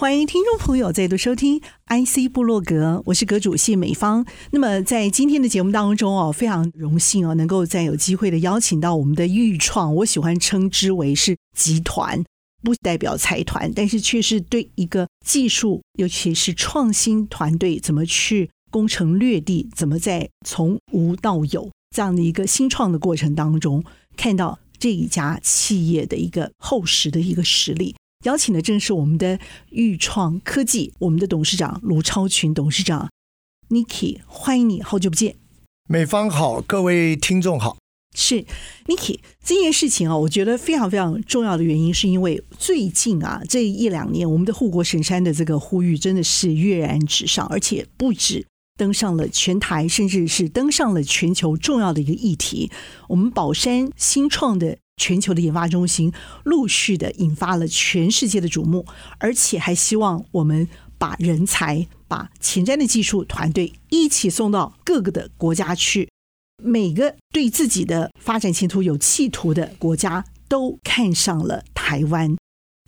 欢迎听众朋友再度收听 IC 部落格，我是阁主谢美芳。那么在今天的节目当中哦，非常荣幸哦，能够再有机会的邀请到我们的钰创，我喜欢称之为是集团，不代表财团，但是却是对一个技术，尤其是创新团队怎么去攻城略地，怎么在从无到有这样的一个新创的过程当中，看到这一家企业的一个厚实的一个实力。邀请的正是我们的豫创科技，我们的董事长卢超群董事长，Nicky，欢迎你，好久不见。美方好，各位听众好。是 Nicky，这件事情啊，我觉得非常非常重要的原因，是因为最近啊这一两年，我们的护国神山的这个呼吁真的是跃然纸上，而且不止登上了全台，甚至是登上了全球重要的一个议题。我们宝山新创的。全球的研发中心陆续的引发了全世界的瞩目，而且还希望我们把人才、把前瞻的技术团队一起送到各个的国家去。每个对自己的发展前途有企图的国家都看上了台湾。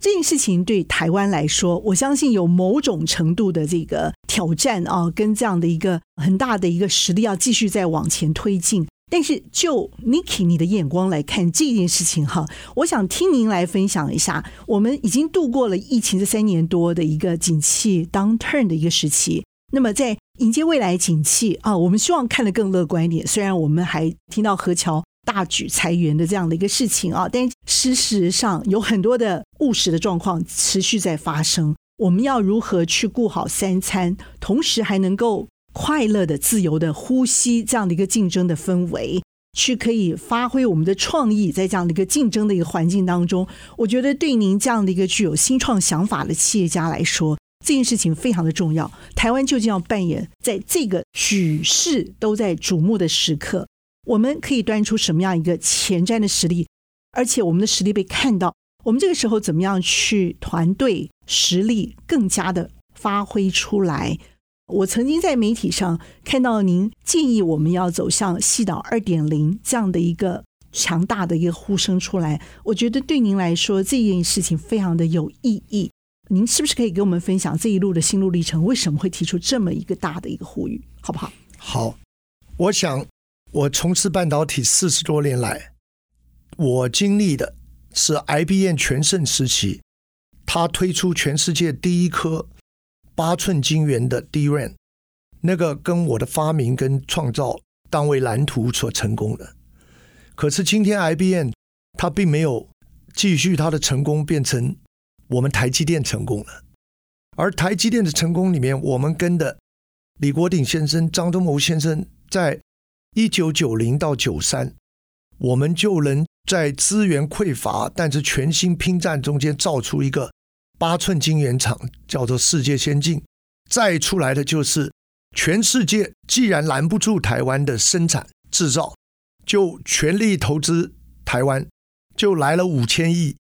这件事情对台湾来说，我相信有某种程度的这个挑战啊，跟这样的一个很大的一个实力要继续再往前推进。但是就 Nicky 你的眼光来看这件事情哈，我想听您来分享一下。我们已经度过了疫情这三年多的一个景气 downturn 的一个时期，那么在迎接未来景气啊，我们希望看得更乐观一点。虽然我们还听到何桥大举裁员的这样的一个事情啊，但事实上有很多的务实的状况持续在发生。我们要如何去顾好三餐，同时还能够快乐的、自由的呼吸这样的一个竞争的氛围，去可以发挥我们的创意，在这样的一个竞争的一个环境当中，我觉得对您这样的一个具有新创想法的企业家来说，这件事情非常的重要。台湾究竟要扮演在这个举世都在瞩目的时刻，我们可以端出什么样一个前瞻的实力，而且我们的实力被看到，我们这个时候怎么样去团队实力更加的发挥出来？我曾经在媒体上看到您建议我们要走向矽岛二点零这样的一个强大的一个呼声出来，我觉得对您来说这件事情非常的有意义。您是不是可以给我们分享这一路的心路历程？为什么会提出这么一个大的一个呼吁？好不好？好，我想我从事半导体四十多年来，我经历的是 IBM 全盛时期，他推出全世界第一颗。八寸晶圆的 DRAM，那个跟我的发明跟创造当为蓝图所成功的。可是今天 IBM 它并没有继续它的成功，变成我们台积电成功了。而台积电的成功里面，我们跟的李国鼎先生、张忠谋先生，在一九九零到九三，我们就能在资源匮乏但是全新拼战中间造出一个。八寸晶圆厂叫做世界先进，再出来的就是全世界既然拦不住台湾的生产制造，就全力投资台湾，就来了五千亿。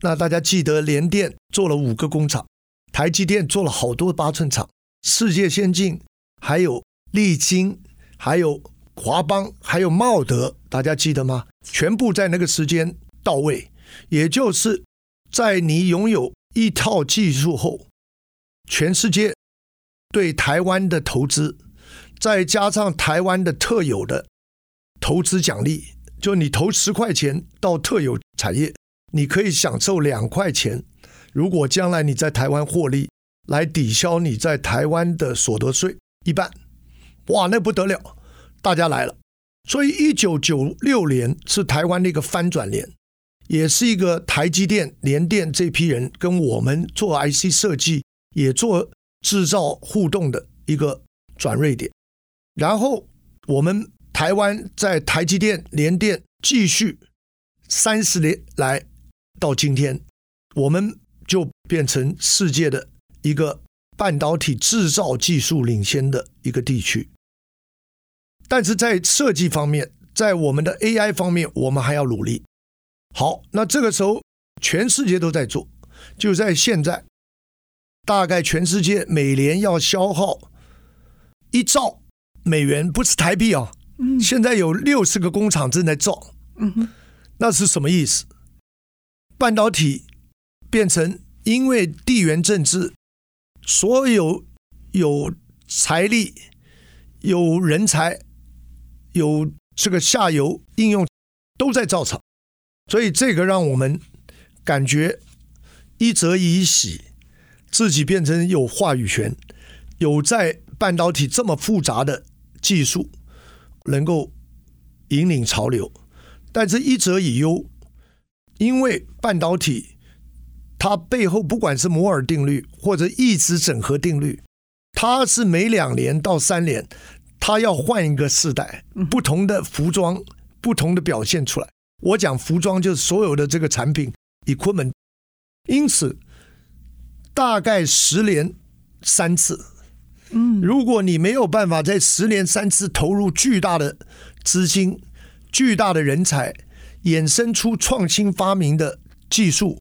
那大家记得联电做了五个工厂，台积电做了好多八寸厂，世界先进还有力晶，还有华邦，还有茂德，大家记得吗？全部在那个时间到位，也就是在你拥有。一套技术后，全世界对台湾的投资，再加上台湾的特有的投资奖励，就你投十块钱到特有产业，你可以享受两块钱。如果将来你在台湾获利，来抵消你在台湾的所得税一半，哇，那不得了！大家来了，所以一九九六年是台湾的一个翻转年。也是一个台积电、联电这批人跟我们做 IC 设计，也做制造互动的一个转锐点。然后我们台湾在台积电、联电继续三十年来到今天，我们就变成世界的一个半导体制造技术领先的一个地区。但是在设计方面，在我们的 AI 方面，我们还要努力。好，那这个时候全世界都在做，就在现在，大概全世界每年要消耗一兆美元，不是台币啊。嗯。现在有六十个工厂正在造。嗯哼。那是什么意思？半导体变成因为地缘政治，所有有财力、有人才、有这个下游应用都在造厂，所以这个让我们感觉一则以喜，自己变成有话语权，有在半导体这么复杂的技术能够引领潮流，但是一则以忧。因为半导体，它背后不管是摩尔定律或者异质整合定律，它是每两年到三年，它要换一个世代，不同的服装，不同的表现出来。我讲服装就是所有的这个产品，equipment。因此，大概十年三次。嗯，如果你没有办法在十年三次投入巨大的资金、巨大的人才。衍生出创新发明的技术，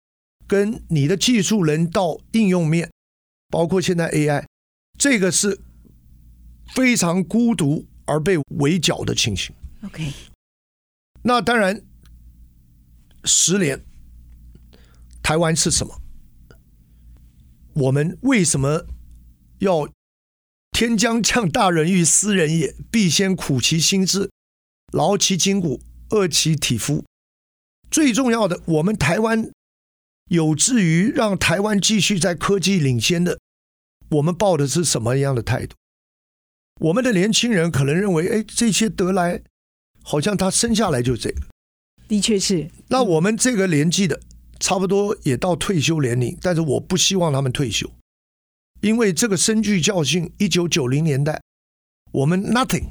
跟你的技术能到应用面，包括现在 AI，这个是非常孤独而被围剿的情形。OK，那当然，十年，台湾是什么？我们为什么要“天将降大任于斯人也，必先苦其心志，劳其筋骨，饿其体肤”。最重要的，我们台湾有志于让台湾继续在科技领先的，我们抱的是什么样的态度？我们的年轻人可能认为，哎，这些得来，好像他生下来就这个。的确是。那我们这个年纪的，差不多也到退休年龄，但是我不希望他们退休，因为这个深具教训。一九九零年代，我们 nothing，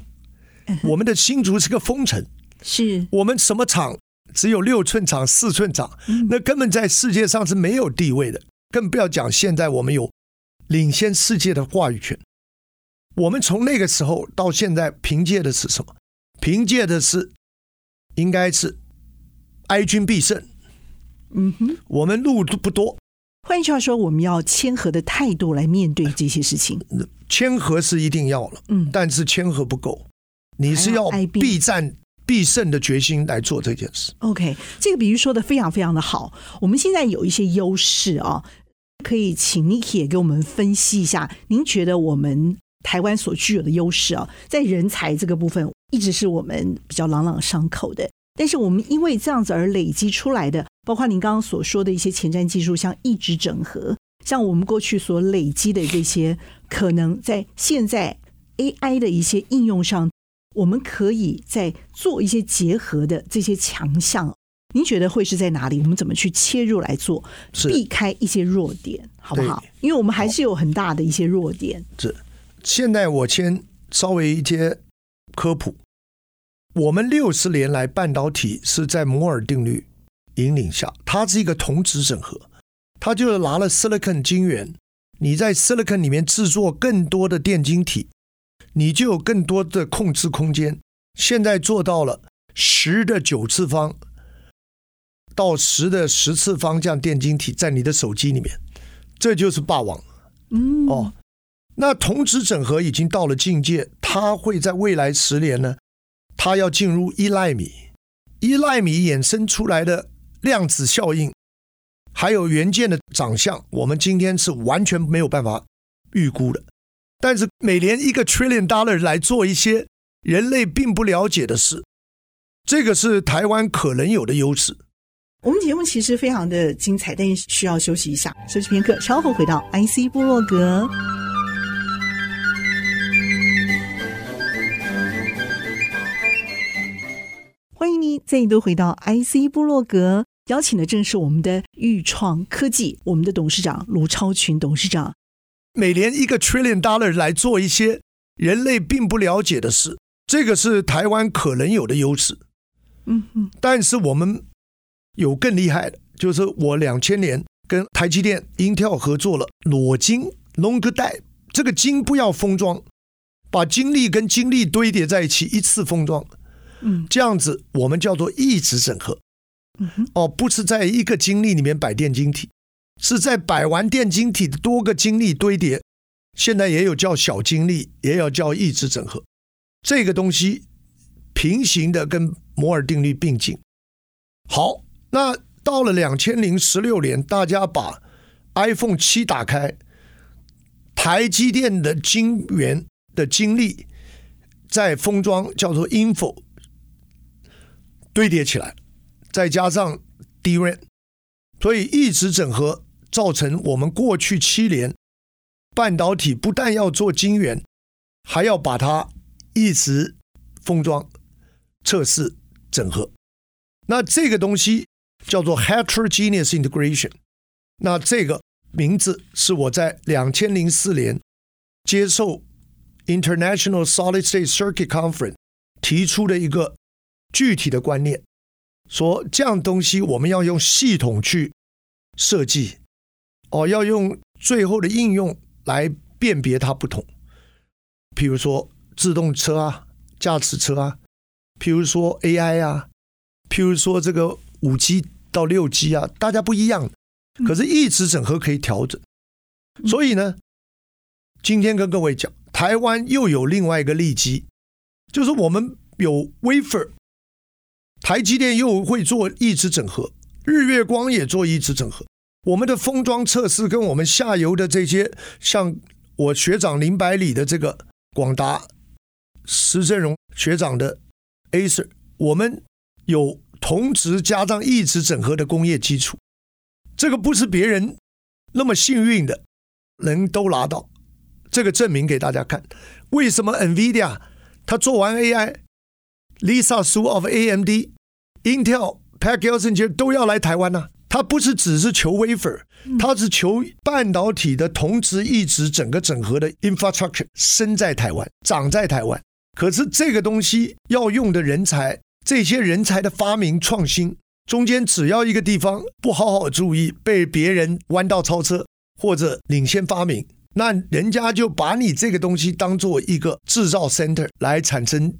我们的新竹是个风城，是我们什么厂？只有六寸厂、四寸厂，那根本在世界上是没有地位的，更不要讲现在我们有领先世界的话语权。我们从那个时候到现在，凭借的是什么？凭借的是应该是哀君必胜。嗯哼，我们路都不多。换句话说，我们要谦和的态度来面对这些事情。谦和是一定要了，嗯，但是谦和不够，你是要必战。必胜的决心来做这件事。OK，这个比喻说的非常非常的好。我们现在有一些优势啊，可以请 Niki 也给我们分析一下。您觉得我们台湾所具有的优势啊，在人才这个部分，一直是我们比较朗朗上口的。但是我们因为这样子而累积出来的，包括您刚刚所说的一些前瞻技术，像一直整合，像我们过去所累积的这些，可能在现在 AI 的一些应用上。我们可以在做一些结合的这些强项，您觉得会是在哪里？我们怎么去切入来做，避开一些弱点，好不好？因为我们还是有很大的一些弱点。是，现在我先稍微一些科普。我们六十年来半导体是在摩尔定律引领下，它是一个同质整合，它就是拿了 silicon 晶圆，你在 silicon 里面制作更多的电晶体。你就有更多的控制空间。现在做到了十的九次方到十的十次方这样电晶体在你的手机里面，这就是霸王。嗯，哦，那同质整合已经到了境界，它会在未来十年呢，它要进入一奈米，一奈米衍生出来的量子效应，还有元件的长相，我们今天是完全没有办法预估的。但是每年一个 trillion dollar 来做一些人类并不了解的事，这个是台湾可能有的优势。我们节目其实非常的精彩，但需要休息一下，休息片刻，稍后回到 IC 部落格。欢迎您再度回到 IC 部落格，邀请的正是我们的豫创科技，我们的董事长卢超群董事长。每年一个 trillion dollar 来做一些人类并不了解的事，这个是台湾可能有的优势。嗯嗯，但是我们有更厉害的，就是我两千年跟台积电、Intel 合作了裸晶 long 带，这个晶不要封装，把晶粒跟晶粒堆叠在一起，一次封装，嗯，这样子我们叫做异质整合。嗯，哦，不是在一个晶粒里面摆电晶体，是在摆完电晶体的多个晶粒堆叠。现在也有叫小晶粒，也有叫异质整合。这个东西平行的跟摩尔定律并进。好，那到了两千零十六年，大家把 iPhone 七打开，台积电的晶圆的晶粒在封装叫做 InFO 堆叠起来，再加上 d r a n 所以一直整合造成我们过去七年半导体不但要做晶圆，还要把它一直封装、测试、整合。那这个东西叫做 heterogeneous integration。那这个名字是我在两千零四年接受 International Solid State Circuit Conference 提出的一个具体的观念，说这样东西我们要用系统去设计，哦，要用最后的应用来辨别它不同。譬如说自动车啊、驾驶车啊，譬如说 AI 啊。譬如说这个五 G 到六 G 啊，大家不一样，可是一直整合可以调整。所以呢，今天跟各位讲，台湾又有另外一个利基，就是我们有 wafer，台积电又会做异质整合，日月光也做异质整合。我们的封装测试跟我们下游的这些，像我学长林百里的这个广达，施振荣学长的 Acer，我们。有同时加上异质整合的工业基础，这个不是别人那么幸运的能都拿到。这个证明给大家看，为什么 NVIDIA 他做完 AI？AI，Lisa Su of AMD，Intel、Pat Gelsinger 都要来台湾呢、啊？他不是只是求 wafer，他是求半导体的同质异质整个整合的 infrastructure 生在台湾，长在台湾。可是这个东西要用的人才。这些人才的发明创新中间，只要一个地方不好好注意，被别人弯道超车或者领先发明，那人家就把你这个东西当做一个制造 center 来产生。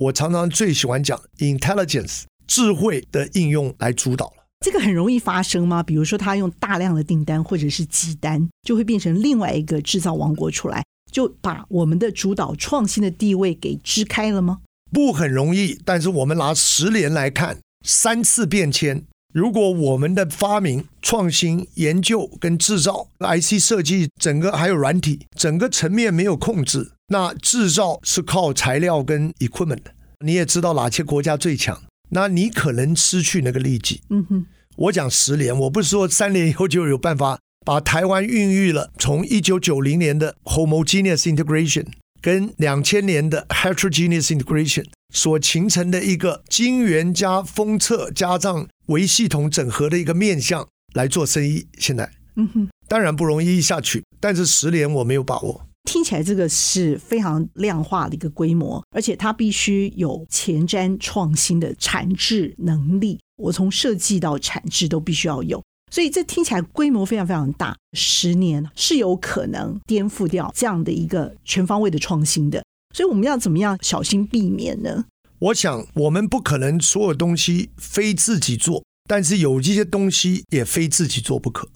我常常最喜欢讲 intelligence 智慧的应用来主导了。这个很容易发生吗？比如说他用大量的订单或者是急单，就会变成另外一个制造王国出来，就把我们的主导创新的地位给支开了吗？不很容易，但是我们拿十年来看，三次变迁。如果我们的发明、创新、研究跟制造、IC 设计，整个还有软体，整个层面没有控制，那制造是靠材料跟 equipment 的。你也知道哪些国家最强，那你可能失去那个利基。嗯哼，我讲十年，我不是说三年以后就有办法把台湾孕育了从一九九零年的 homogeneous integration。跟两千年的 heterogeneous integration 所形成的一个金元加封测加上微系统整合的一个面向来做生意，现在，嗯哼，当然不容易下去，但是十年我没有把握。听起来这个是非常量化的一个规模，而且它必须有前瞻创新的产制能力，我从设计到产制都必须要有。所以这听起来规模非常非常大，十年是有可能颠覆掉这样的一个全方位的创新的。所以我们要怎么样小心避免呢？我想我们不可能所有东西非自己做，但是有一些东西也非自己做不可。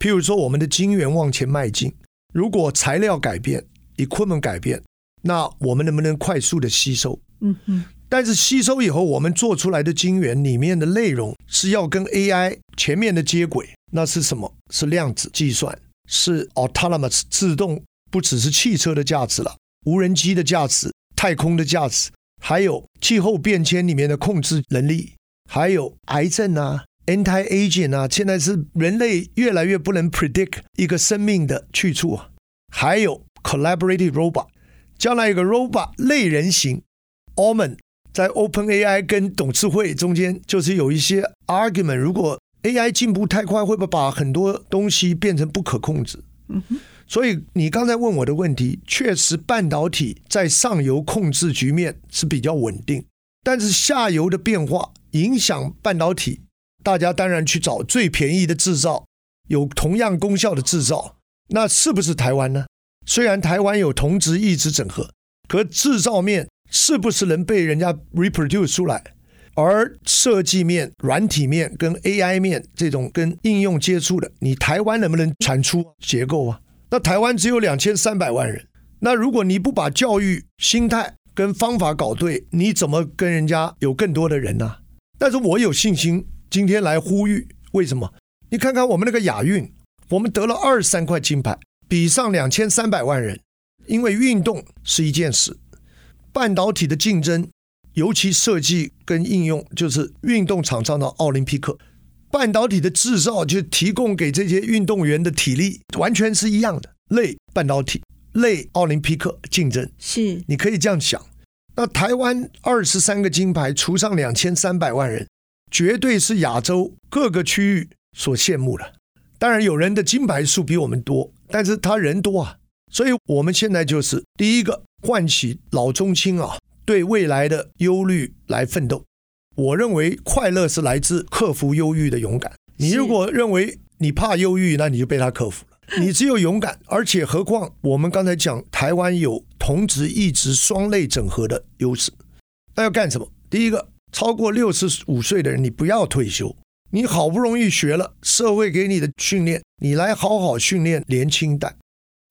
譬如说我们的晶圆往前迈进，如果材料改变，equipment 改变，那我们能不能快速的吸收？嗯嗯。但是吸收以后，我们做出来的晶圆里面的内容是要跟 AI 前面的接轨，那是什么？是量子计算，是 autonomous 自动，不只是汽车的价值了，无人机的价值、太空的价值，还有气候变迁里面的控制能力，还有癌症啊、anti-aging 啊，现在是人类越来越不能 predict 一个生命的去处啊，还有 collaborative robot，将来一个 robot 类人型，Omen。在 OpenAI 跟董事会中间，就是有一些 argument。如果 AI 进步太快，会不会把很多东西变成不可控制？嗯哼。所以你刚才问我的问题，确实半导体在上游控制局面是比较稳定，但是下游的变化影响半导体，大家当然去找最便宜的制造，有同样功效的制造，那是不是台湾呢？虽然台湾有同质异质整合，可制造面。是不是能被人家 reproduce 出来？而设计面、软体面跟 AI 面这种跟应用接触的，你台湾能不能产出结构啊？那台湾只有两千三百万人，那如果你不把教育心态跟方法搞对，你怎么跟人家有更多的人呢、但是我有信心，今天来呼吁，为什么？你看看我们那个亚运，我们得了二十三块金牌，比上两千三百万人，因为运动是一件事，半导体的竞争。尤其设计跟应用，就是运动场上的奥林匹克半导体的制造，就提供给这些运动员的体力，完全是一样的。类半导体，类奥林匹克竞争，是你可以这样想。那台湾二十三个金牌，除上两千三百万人，绝对是亚洲各个区域所羡慕的。当然，有人的金牌数比我们多，但是他人多啊，所以我们现在就是第一个唤起老中青啊。对未来的忧虑来奋斗，我认为快乐是来自克服忧郁的勇敢。你如果认为你怕忧郁，那你就被他克服了。你只有勇敢，而且何况我们刚才讲，台湾有同职异职双类整合的优势。那要干什么？第一个，超过六十五岁的人，你不要退休。你好不容易学了社会给你的训练，你来好好训练年轻代。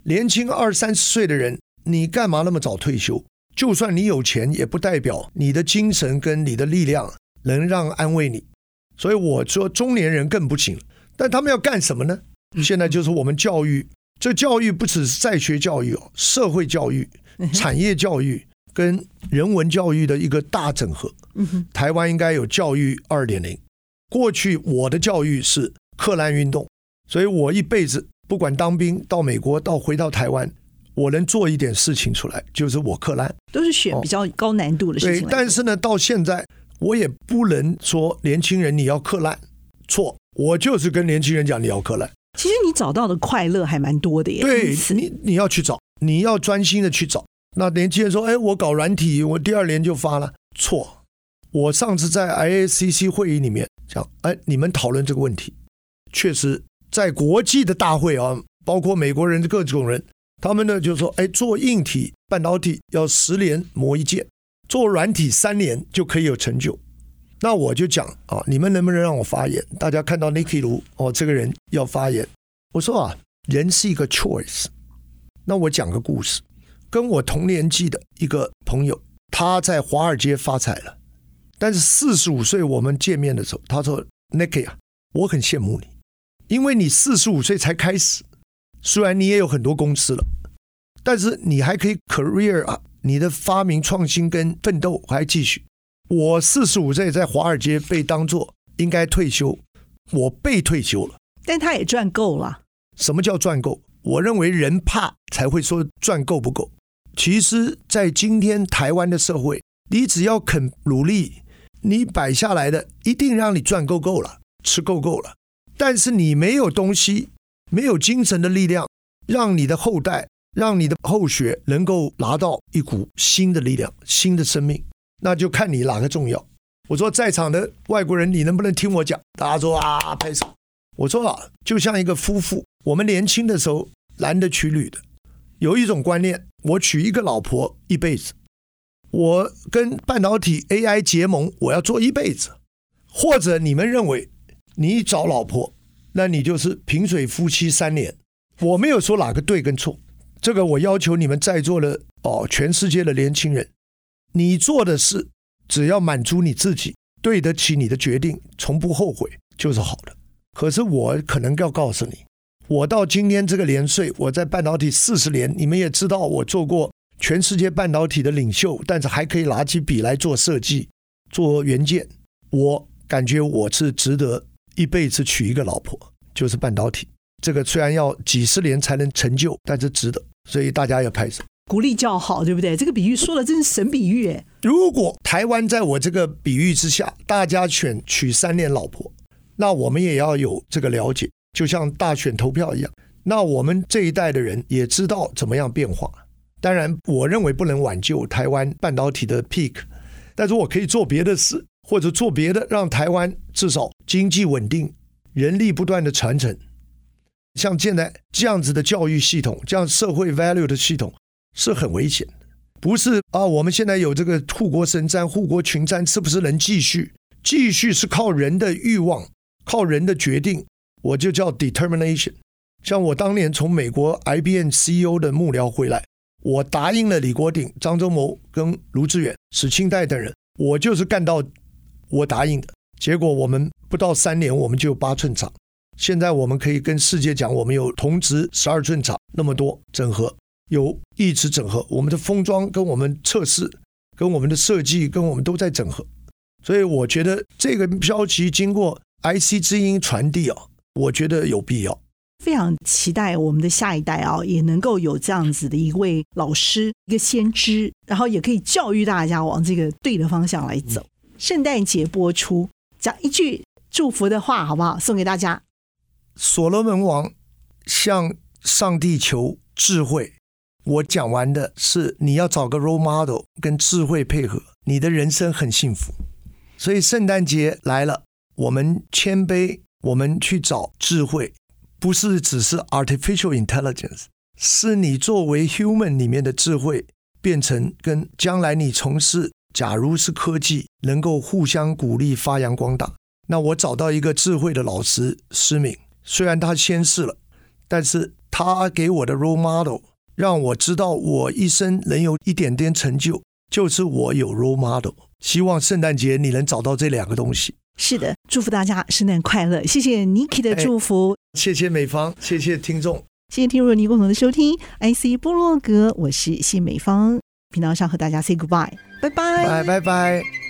年轻二三十岁的人，你干嘛那么早退休？就算你有钱，也不代表你的精神跟你的力量能让安慰你。所以我说，中年人更不行。但他们要干什么呢？现在就是我们教育，这教育不只是在学教育哦，社会教育、产业教育跟人文教育的一个大整合。台湾应该有教育二点零。过去我的教育是克难运动，所以我一辈子不管当兵到美国到回到台湾。我能做一点事情出来，就是我克难，都是选比较高难度的事情。对，但是呢，到现在我也不能说年轻人你要克难，错，我就是跟年轻人讲你要克难。其实你找到的快乐还蛮多的耶。对，你你要去找，你要专心的去找。那年轻人说：“哎，我搞软体，我第二年就发了。”错，我上次在 IACC 会议里面讲：“哎，你们讨论这个问题，确实在国际的大会啊，包括美国人的各种人。”他们呢就说：“哎，做硬体半导体要十年磨一剑，做软体三年就可以有成就。”那我就讲啊，你们能不能让我发言？大家看到 Nicky 卢哦，这个人要发言。我说啊，人是一个 choice。那我讲个故事，跟我同年纪的一个朋友，他在华尔街发财了，但是四十五岁我们见面的时候，他说：“Nicky 啊，我很羡慕你，因为你四十五岁才开始。”虽然你也有很多公司了，但是你还可以 career 啊，你的发明创新跟奋斗还继续。我四十五岁在华尔街被当作应该退休，我被退休了。但他也赚够了。什么叫赚够？我认为人怕才会说赚够不够。其实，在今天台湾的社会，你只要肯努力，你摆下来的一定让你赚够够了，吃够够了。但是你没有东西。没有精神的力量，让你的后代、让你的后学能够拿到一股新的力量、新的生命，那就看你哪个重要。我说，在场的外国人，你能不能听我讲？大家说啊，拍手。我说啊，就像一个夫妇，我们年轻的时候男的娶女的，有一种观念，我娶一个老婆一辈子，我跟半导体 AI 结盟，我要做一辈子。或者你们认为，你找老婆？那你就是萍水夫妻三年，我没有说哪个对跟错，这个我要求你们在座的哦，全世界的年轻人，你做的事只要满足你自己，对得起你的决定，从不后悔就是好的。可是我可能要告诉你，我到今天这个年岁，我在半导体四十年，你们也知道我做过全世界半导体的领袖，但是还可以拿起笔来做设计、做元件，我感觉我是值得。一辈子娶一个老婆就是半导体，这个虽然要几十年才能成就，但是值得，所以大家要拍手鼓励叫好，对不对？这个比喻说的真是神比喻哎。如果台湾在我这个比喻之下，大家选娶三年老婆，那我们也要有这个了解，就像大选投票一样。那我们这一代的人也知道怎么样变化。当然，我认为不能挽救台湾半导体的 peak，但是我可以做别的事。或者做别的，让台湾至少经济稳定，人力不断的传承。像现在这样子的教育系统，这样社会 value 的系统是很危险的。不是啊，我们现在有这个护国神山、护国群山，是不是能继续？继续是靠人的欲望，靠人的决定，我就叫 determination。像我当年从美国 IBM CEO 的幕僚回来，我答应了李国鼎、张忠谋跟卢志远、史清代等人，我就是干到我答应的。结果我们不到三年，我们就有八寸厂。现在我们可以跟世界讲，我们有同值十二寸厂那么多整合，有一直整合，我们的封装跟我们测试、跟我们的设计、跟我们都在整合。所以我觉得这个标题经过 IC 之音传递啊，我觉得有必要。非常期待我们的下一代啊，也能够有这样子的一位老师，一个先知，然后也可以教育大家往这个对的方向来走。圣诞节播出，讲一句祝福的话，好不好？送给大家。所罗门王向上帝求智慧。我讲完的是你要找个 role model 跟智慧配合，你的人生很幸福。所以圣诞节来了，我们谦卑，我们去找智慧。不是只是 artificial intelligence，是你作为 human 里面的智慧，变成跟将来你从事，假如是科技，能够互相鼓励、发扬光大。那我找到一个智慧的老师，施敏，虽然他先逝了，但是他给我的 role model，让我知道我一生能有一点点成就，就是我有 role model。希望圣诞节你能找到这两个东西。是的，祝福大家圣诞快乐！谢谢 Niki 的祝福，谢谢美芳，谢谢听众，谢谢听众您共同的收听。IC 波洛格，我是谢美芳，频道上和大家 say goodbye，拜拜，拜拜拜。